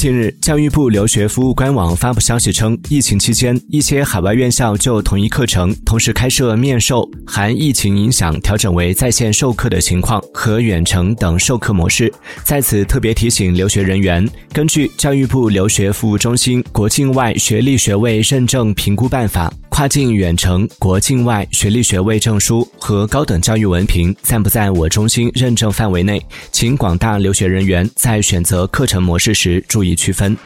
近日，教育部留学服务官网发布消息称，疫情期间，一些海外院校就同一课程同时开设面授（含疫情影响调整为在线授课的情况）和远程等授课模式。在此特别提醒留学人员，根据教育部留学服务中心《国境外学历学位认证评估办法》。跨境远程国境外学历学位证书和高等教育文凭在不在我中心认证范围内，请广大留学人员在选择课程模式时注意区分。